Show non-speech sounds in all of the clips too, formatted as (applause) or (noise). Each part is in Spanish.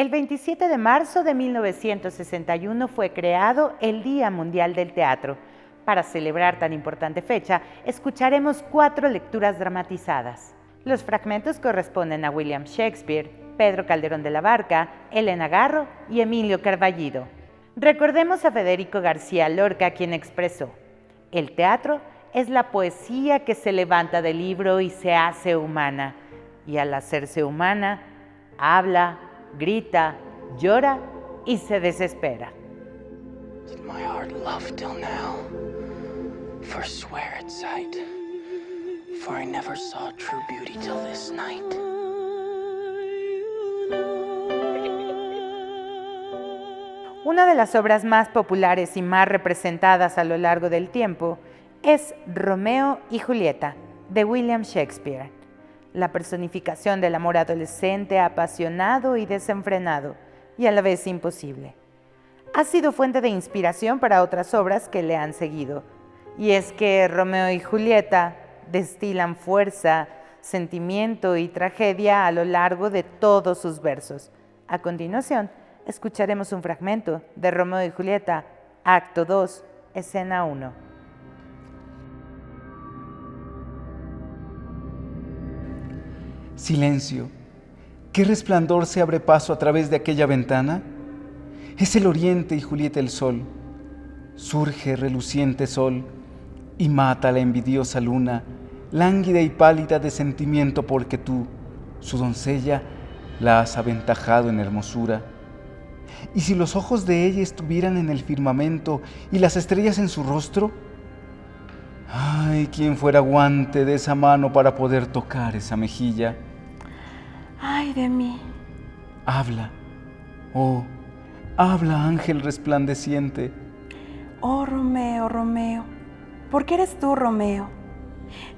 El 27 de marzo de 1961 fue creado el Día Mundial del Teatro. Para celebrar tan importante fecha, escucharemos cuatro lecturas dramatizadas. Los fragmentos corresponden a William Shakespeare, Pedro Calderón de la Barca, Elena Garro y Emilio Carballido. Recordemos a Federico García Lorca, quien expresó, el teatro es la poesía que se levanta del libro y se hace humana, y al hacerse humana, habla, grita, llora y se desespera. Una de las obras más populares y más representadas a lo largo del tiempo es Romeo y Julieta, de William Shakespeare, la personificación del amor adolescente apasionado y desenfrenado, y a la vez imposible. Ha sido fuente de inspiración para otras obras que le han seguido, y es que Romeo y Julieta destilan fuerza, sentimiento y tragedia a lo largo de todos sus versos. A continuación, escucharemos un fragmento de Romeo y Julieta, acto 2, escena 1. Silencio. ¿Qué resplandor se abre paso a través de aquella ventana? Es el oriente y Julieta el sol. Surge reluciente sol y mata la envidiosa luna, lánguida y pálida de sentimiento porque tú, su doncella, la has aventajado en hermosura. Y si los ojos de ella estuvieran en el firmamento y las estrellas en su rostro, ay, quién fuera guante de esa mano para poder tocar esa mejilla. Ay de mí. Habla, oh, habla ángel resplandeciente. Oh Romeo, Romeo, ¿por qué eres tú Romeo?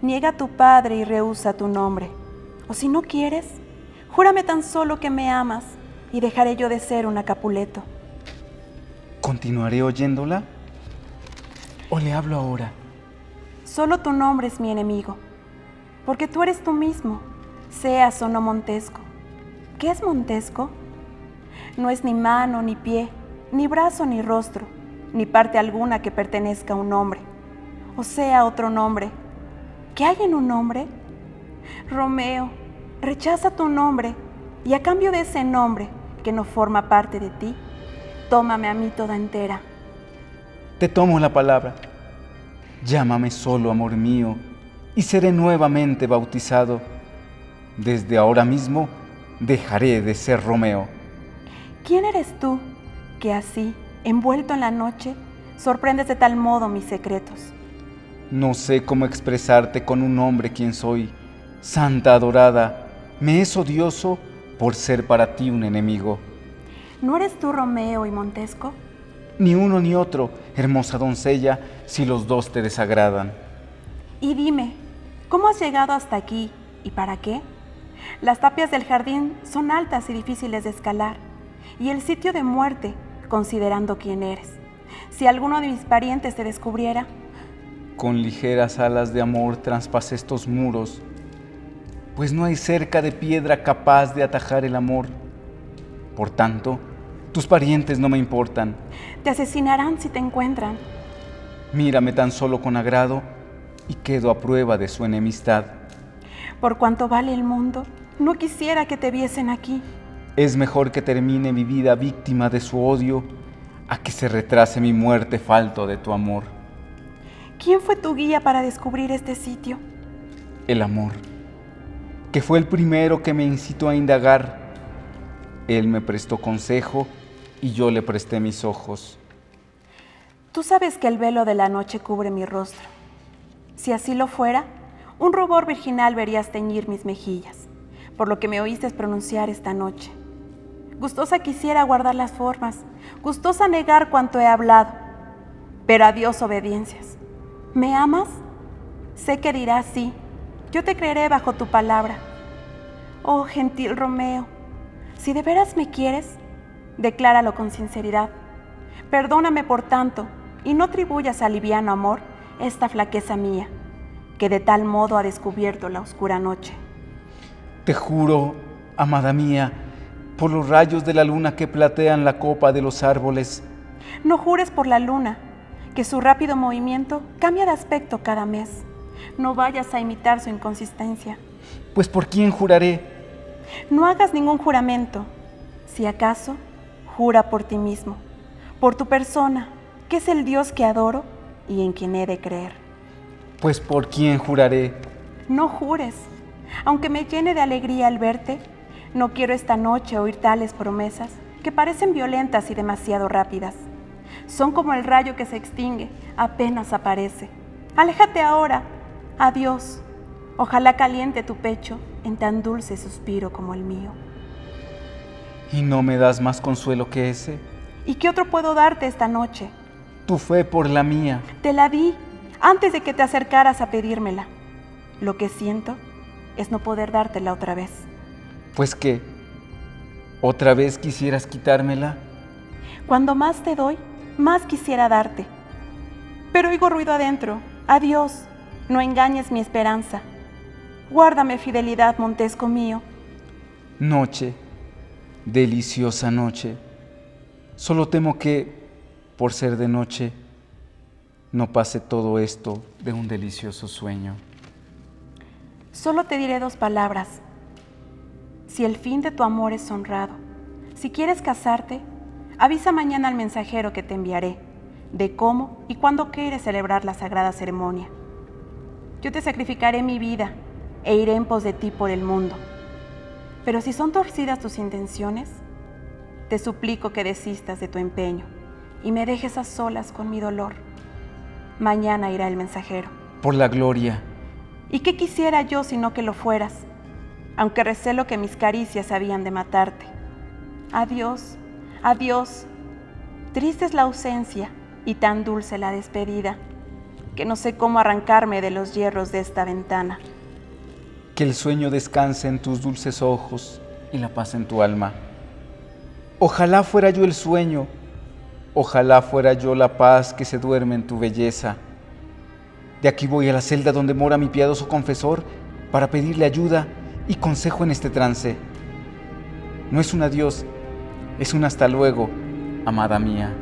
Niega a tu padre y rehúsa tu nombre. O si no quieres, júrame tan solo que me amas y dejaré yo de ser un Capuleto. ¿Continuaré oyéndola? ¿O le hablo ahora? Solo tu nombre es mi enemigo, porque tú eres tú mismo seas o no Montesco. ¿Qué es Montesco? No es ni mano, ni pie, ni brazo, ni rostro, ni parte alguna que pertenezca a un hombre, o sea, otro nombre. ¿Qué hay en un nombre? Romeo, rechaza tu nombre y a cambio de ese nombre que no forma parte de ti, tómame a mí toda entera. Te tomo la palabra. Llámame solo, amor mío, y seré nuevamente bautizado desde ahora mismo dejaré de ser Romeo. ¿Quién eres tú que así, envuelto en la noche, sorprendes de tal modo mis secretos? No sé cómo expresarte con un nombre quien soy. Santa adorada, me es odioso por ser para ti un enemigo. ¿No eres tú Romeo y Montesco? Ni uno ni otro, hermosa doncella, si los dos te desagradan. Y dime, ¿cómo has llegado hasta aquí y para qué? Las tapias del jardín son altas y difíciles de escalar, y el sitio de muerte, considerando quién eres. Si alguno de mis parientes te descubriera... Con ligeras alas de amor traspasé estos muros, pues no hay cerca de piedra capaz de atajar el amor. Por tanto, tus parientes no me importan. Te asesinarán si te encuentran. Mírame tan solo con agrado y quedo a prueba de su enemistad. Por cuanto vale el mundo, no quisiera que te viesen aquí. Es mejor que termine mi vida víctima de su odio a que se retrase mi muerte falto de tu amor. ¿Quién fue tu guía para descubrir este sitio? El amor, que fue el primero que me incitó a indagar. Él me prestó consejo y yo le presté mis ojos. Tú sabes que el velo de la noche cubre mi rostro. Si así lo fuera, un rubor virginal verías teñir mis mejillas, por lo que me oíste pronunciar esta noche. Gustosa quisiera guardar las formas, gustosa negar cuanto he hablado, pero adiós obediencias. ¿Me amas? Sé que dirás sí, yo te creeré bajo tu palabra. Oh, gentil Romeo, si de veras me quieres, decláralo con sinceridad. Perdóname por tanto y no atribuyas al liviano amor esta flaqueza mía que de tal modo ha descubierto la oscura noche. Te juro, amada mía, por los rayos de la luna que platean la copa de los árboles. No jures por la luna, que su rápido movimiento cambia de aspecto cada mes. No vayas a imitar su inconsistencia. Pues por quién juraré. No hagas ningún juramento. Si acaso, jura por ti mismo, por tu persona, que es el Dios que adoro y en quien he de creer. Pues por quién juraré. No jures. Aunque me llene de alegría al verte, no quiero esta noche oír tales promesas que parecen violentas y demasiado rápidas. Son como el rayo que se extingue, apenas aparece. Aléjate ahora. Adiós. Ojalá caliente tu pecho en tan dulce suspiro como el mío. ¿Y no me das más consuelo que ese? ¿Y qué otro puedo darte esta noche? Tu fe por la mía. Te la di antes de que te acercaras a pedírmela. Lo que siento es no poder dártela otra vez. Pues que, ¿otra vez quisieras quitármela? Cuando más te doy, más quisiera darte. Pero oigo ruido adentro. Adiós, no engañes mi esperanza. Guárdame fidelidad, Montesco mío. Noche, deliciosa noche. Solo temo que, por ser de noche, no pase todo esto de un delicioso sueño. Solo te diré dos palabras. Si el fin de tu amor es honrado, si quieres casarte, avisa mañana al mensajero que te enviaré de cómo y cuándo quieres celebrar la sagrada ceremonia. Yo te sacrificaré mi vida e iré en pos de ti por el mundo. Pero si son torcidas tus intenciones, te suplico que desistas de tu empeño y me dejes a solas con mi dolor. Mañana irá el mensajero. Por la gloria. ¿Y qué quisiera yo sino que lo fueras? Aunque recelo que mis caricias habían de matarte. Adiós, adiós. Triste es la ausencia y tan dulce la despedida, que no sé cómo arrancarme de los hierros de esta ventana. Que el sueño descanse en tus dulces ojos y la paz en tu alma. Ojalá fuera yo el sueño, ojalá fuera yo la paz que se duerme en tu belleza. De aquí voy a la celda donde mora mi piadoso confesor para pedirle ayuda y consejo en este trance. No es un adiós, es un hasta luego, amada mía.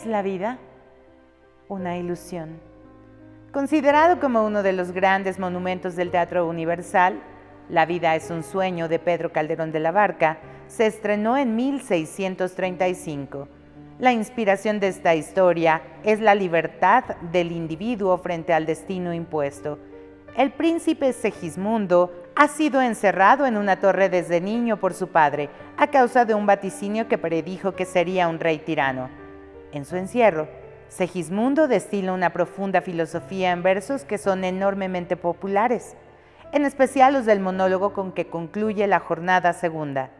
Es la vida? Una ilusión. Considerado como uno de los grandes monumentos del teatro universal, La vida es un sueño de Pedro Calderón de la Barca se estrenó en 1635. La inspiración de esta historia es la libertad del individuo frente al destino impuesto. El príncipe Segismundo ha sido encerrado en una torre desde niño por su padre a causa de un vaticinio que predijo que sería un rey tirano. En su encierro, Segismundo destila una profunda filosofía en versos que son enormemente populares, en especial los del monólogo con que concluye la jornada segunda.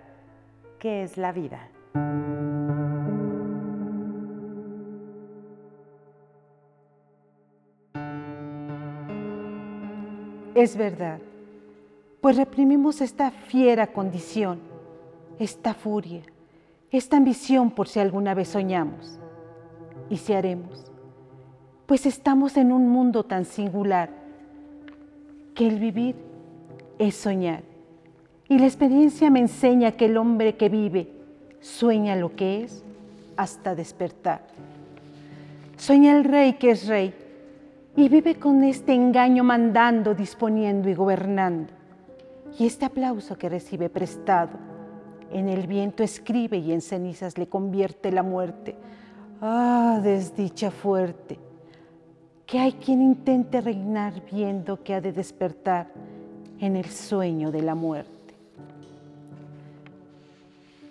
¿Qué es la vida? Es verdad, pues reprimimos esta fiera condición, esta furia, esta ambición por si alguna vez soñamos y si haremos, pues estamos en un mundo tan singular que el vivir es soñar. Y la experiencia me enseña que el hombre que vive sueña lo que es hasta despertar. Sueña el rey que es rey y vive con este engaño mandando, disponiendo y gobernando. Y este aplauso que recibe prestado, en el viento escribe y en cenizas le convierte la muerte Ah, desdicha fuerte, que hay quien intente reinar viendo que ha de despertar en el sueño de la muerte.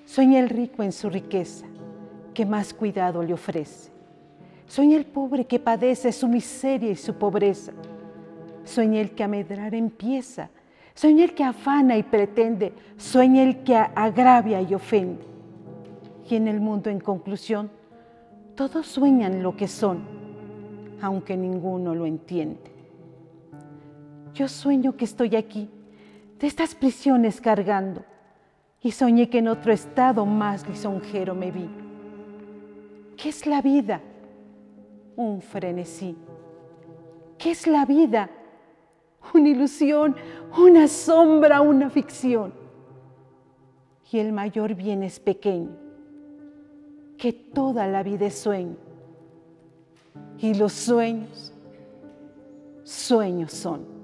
Sueña el rico en su riqueza, que más cuidado le ofrece. Sueña el pobre que padece su miseria y su pobreza. Sueña el que a medrar empieza. Sueña el que afana y pretende. Sueña el que agravia y ofende. Y en el mundo, en conclusión, todos sueñan lo que son, aunque ninguno lo entiende. Yo sueño que estoy aquí, de estas prisiones cargando y soñé que en otro estado más lisonjero me vi. ¿Qué es la vida? Un frenesí. ¿Qué es la vida? Una ilusión, una sombra, una ficción. Y el mayor bien es pequeño, que toda la vida es sueño. Y los sueños, sueños son.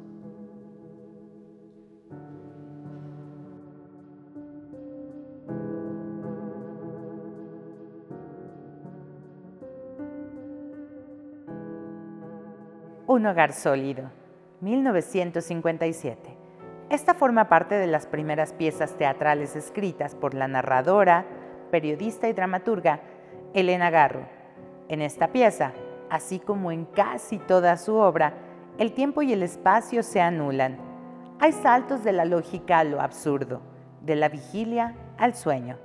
Un hogar sólido, 1957. Esta forma parte de las primeras piezas teatrales escritas por la narradora, periodista y dramaturga Elena Garro. En esta pieza, así como en casi toda su obra, el tiempo y el espacio se anulan. Hay saltos de la lógica a lo absurdo, de la vigilia al sueño.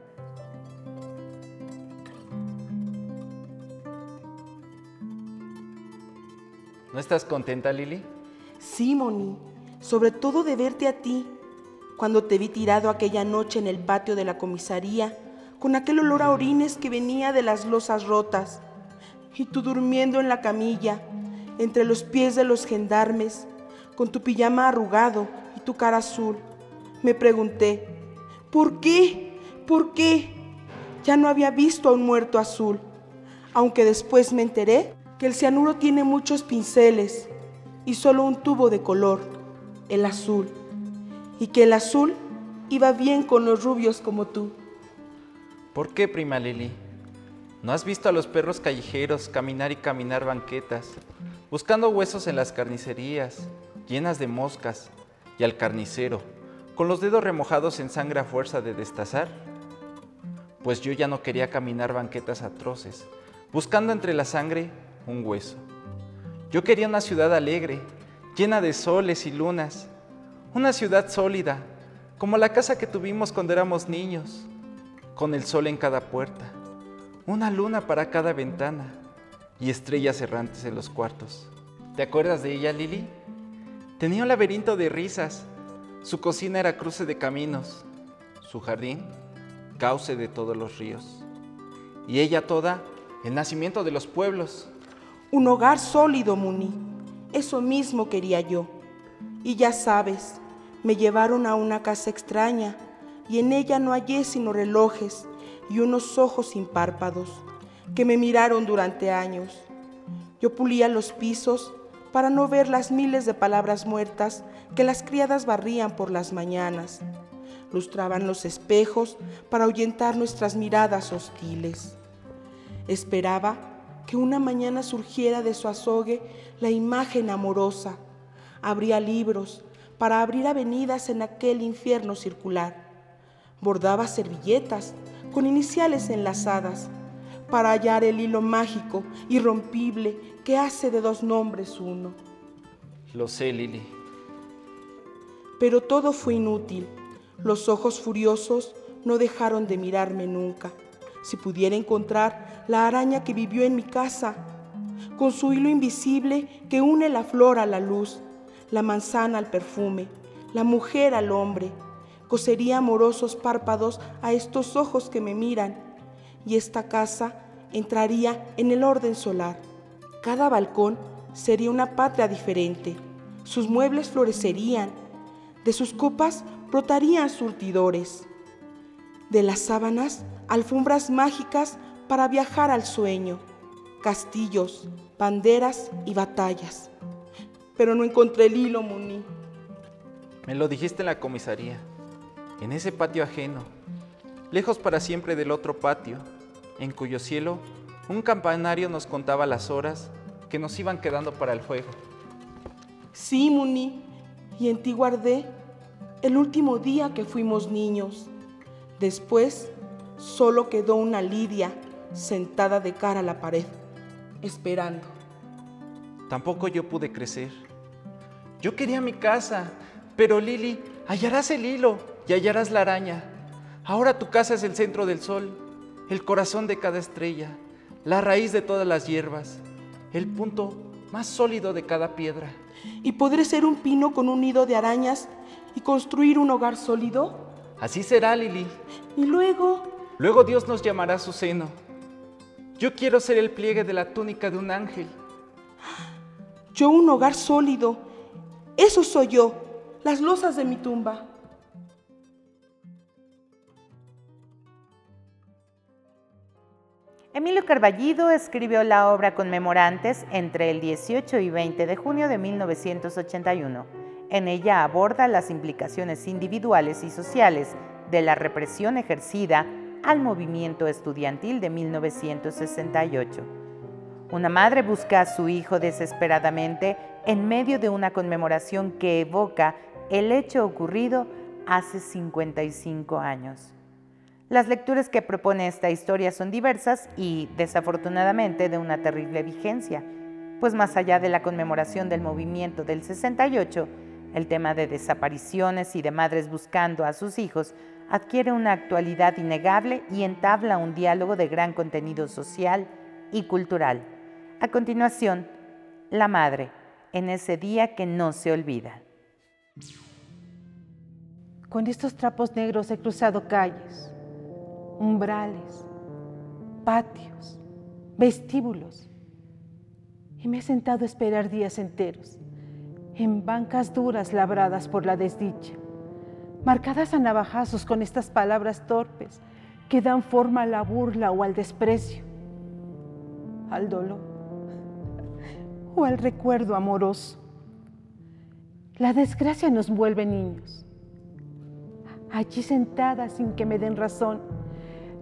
¿No estás contenta, Lili? Sí, Moni, sobre todo de verte a ti, cuando te vi tirado aquella noche en el patio de la comisaría, con aquel olor a orines que venía de las losas rotas, y tú durmiendo en la camilla, entre los pies de los gendarmes, con tu pijama arrugado y tu cara azul. Me pregunté, ¿por qué? ¿Por qué? Ya no había visto a un muerto azul, aunque después me enteré que el cianuro tiene muchos pinceles y solo un tubo de color, el azul, y que el azul iba bien con los rubios como tú. ¿Por qué, prima Lili? ¿No has visto a los perros callejeros caminar y caminar banquetas, buscando huesos en las carnicerías, llenas de moscas, y al carnicero, con los dedos remojados en sangre a fuerza de destazar? Pues yo ya no quería caminar banquetas atroces, buscando entre la sangre un hueso. Yo quería una ciudad alegre, llena de soles y lunas, una ciudad sólida, como la casa que tuvimos cuando éramos niños, con el sol en cada puerta, una luna para cada ventana y estrellas errantes en los cuartos. ¿Te acuerdas de ella, Lili? Tenía un laberinto de risas, su cocina era cruce de caminos, su jardín, cauce de todos los ríos, y ella toda, el nacimiento de los pueblos. Un hogar sólido, Muni. Eso mismo quería yo. Y ya sabes, me llevaron a una casa extraña y en ella no hallé sino relojes y unos ojos sin párpados que me miraron durante años. Yo pulía los pisos para no ver las miles de palabras muertas que las criadas barrían por las mañanas. Lustraban los espejos para ahuyentar nuestras miradas hostiles. Esperaba que una mañana surgiera de su azogue la imagen amorosa. Abría libros para abrir avenidas en aquel infierno circular. Bordaba servilletas con iniciales enlazadas para hallar el hilo mágico, irrompible, que hace de dos nombres uno. Lo sé, Lili. Pero todo fue inútil. Los ojos furiosos no dejaron de mirarme nunca si pudiera encontrar la araña que vivió en mi casa, con su hilo invisible que une la flor a la luz, la manzana al perfume, la mujer al hombre, cosería amorosos párpados a estos ojos que me miran, y esta casa entraría en el orden solar. Cada balcón sería una patria diferente, sus muebles florecerían, de sus copas brotarían surtidores, de las sábanas alfombras mágicas para viajar al sueño, castillos, banderas y batallas. Pero no encontré el hilo, Muni. Me lo dijiste en la comisaría, en ese patio ajeno, lejos para siempre del otro patio, en cuyo cielo un campanario nos contaba las horas que nos iban quedando para el juego. Sí, Muni, y en ti guardé el último día que fuimos niños. Después Solo quedó una Lidia sentada de cara a la pared, esperando. Tampoco yo pude crecer. Yo quería mi casa, pero Lili, hallarás el hilo y hallarás la araña. Ahora tu casa es el centro del sol, el corazón de cada estrella, la raíz de todas las hierbas, el punto más sólido de cada piedra. Y podré ser un pino con un nido de arañas y construir un hogar sólido? Así será, Lili. Y luego, Luego Dios nos llamará a su seno. Yo quiero ser el pliegue de la túnica de un ángel. yo un hogar sólido. Eso soy yo, las losas de mi tumba. Emilio Carballido escribió la obra Conmemorantes entre el 18 y 20 de junio de 1981. En ella aborda las implicaciones individuales y sociales de la represión ejercida al movimiento estudiantil de 1968. Una madre busca a su hijo desesperadamente en medio de una conmemoración que evoca el hecho ocurrido hace 55 años. Las lecturas que propone esta historia son diversas y, desafortunadamente, de una terrible vigencia, pues más allá de la conmemoración del movimiento del 68, el tema de desapariciones y de madres buscando a sus hijos adquiere una actualidad innegable y entabla un diálogo de gran contenido social y cultural. A continuación, la madre, en ese día que no se olvida. Con estos trapos negros he cruzado calles, umbrales, patios, vestíbulos, y me he sentado a esperar días enteros en bancas duras labradas por la desdicha, marcadas a navajazos con estas palabras torpes que dan forma a la burla o al desprecio, al dolor (laughs) o al recuerdo amoroso. La desgracia nos vuelve niños, allí sentada sin que me den razón,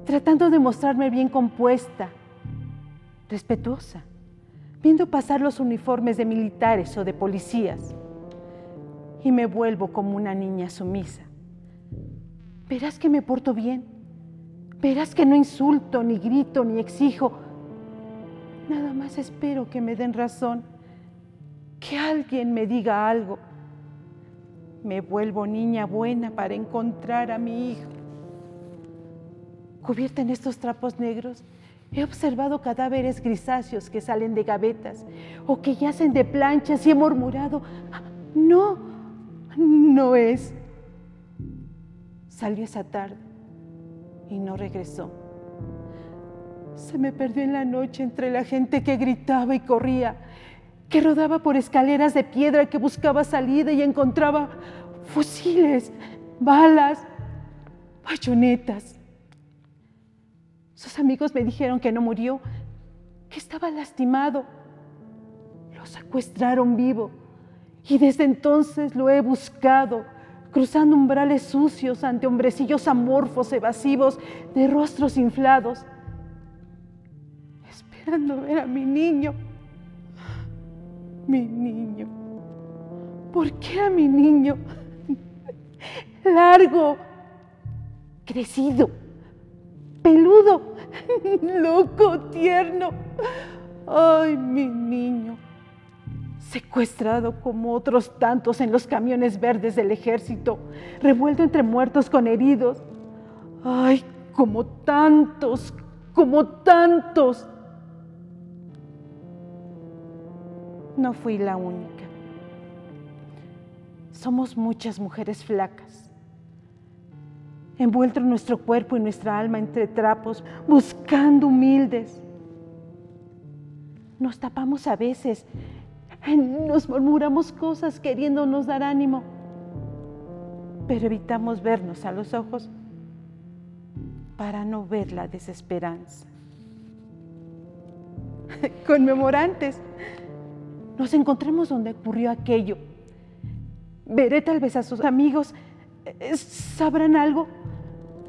tratando de mostrarme bien compuesta, respetuosa viendo pasar los uniformes de militares o de policías, y me vuelvo como una niña sumisa. Verás que me porto bien, verás que no insulto, ni grito, ni exijo. Nada más espero que me den razón, que alguien me diga algo. Me vuelvo niña buena para encontrar a mi hijo. Cubierta en estos trapos negros, He observado cadáveres grisáceos que salen de gavetas o que yacen de planchas y he murmurado, no, no es. Salió esa tarde y no regresó. Se me perdió en la noche entre la gente que gritaba y corría, que rodaba por escaleras de piedra, que buscaba salida y encontraba fusiles, balas, bayonetas. Sus amigos me dijeron que no murió, que estaba lastimado. Lo secuestraron vivo y desde entonces lo he buscado, cruzando umbrales sucios ante hombrecillos amorfos, evasivos, de rostros inflados, esperando ver a mi niño. Mi niño. ¿Por qué a mi niño? Largo, crecido peludo, (laughs) loco, tierno. Ay, mi niño, secuestrado como otros tantos en los camiones verdes del ejército, revuelto entre muertos con heridos. Ay, como tantos, como tantos. No fui la única. Somos muchas mujeres flacas envuelto nuestro cuerpo y nuestra alma entre trapos, buscando humildes. Nos tapamos a veces, nos murmuramos cosas queriéndonos dar ánimo, pero evitamos vernos a los ojos para no ver la desesperanza. (laughs) Conmemorantes, nos encontremos donde ocurrió aquello. Veré tal vez a sus amigos, eh, ¿sabrán algo?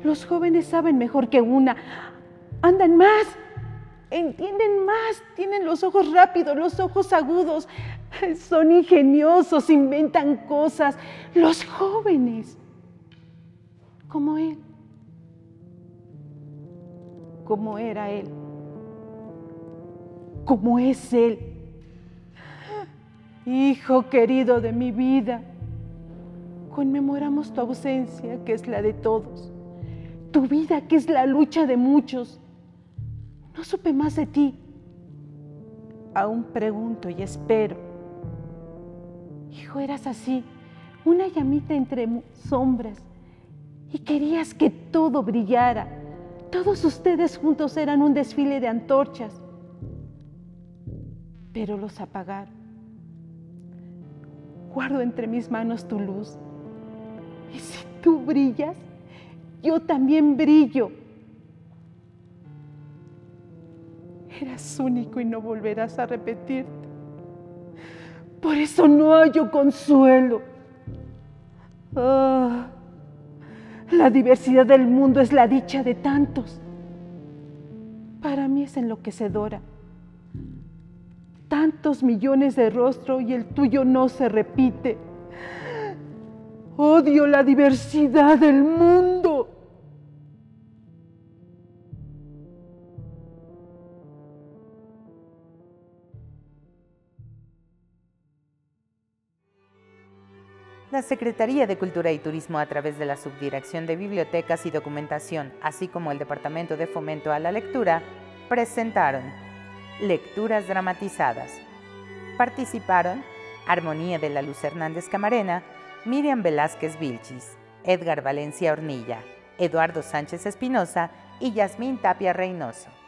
Los jóvenes saben mejor que una. Andan más, entienden más, tienen los ojos rápidos, los ojos agudos, son ingeniosos, inventan cosas. Los jóvenes, como él, como era él, como es él. Hijo querido de mi vida, conmemoramos tu ausencia, que es la de todos tu vida, que es la lucha de muchos. No supe más de ti. Aún pregunto y espero. Hijo, eras así, una llamita entre sombras, y querías que todo brillara. Todos ustedes juntos eran un desfile de antorchas, pero los apagaron. Guardo entre mis manos tu luz, y si tú brillas, yo también brillo. Eras único y no volverás a repetirte. Por eso no hallo consuelo. Ah, la diversidad del mundo es la dicha de tantos. Para mí es enloquecedora. Tantos millones de rostros y el tuyo no se repite. Odio la diversidad del mundo. La Secretaría de Cultura y Turismo a través de la Subdirección de Bibliotecas y Documentación, así como el Departamento de Fomento a la Lectura, presentaron Lecturas Dramatizadas. Participaron Armonía de la Luz Hernández Camarena, Miriam Velázquez Vilchis, Edgar Valencia Hornilla, Eduardo Sánchez Espinosa y Yasmín Tapia Reynoso.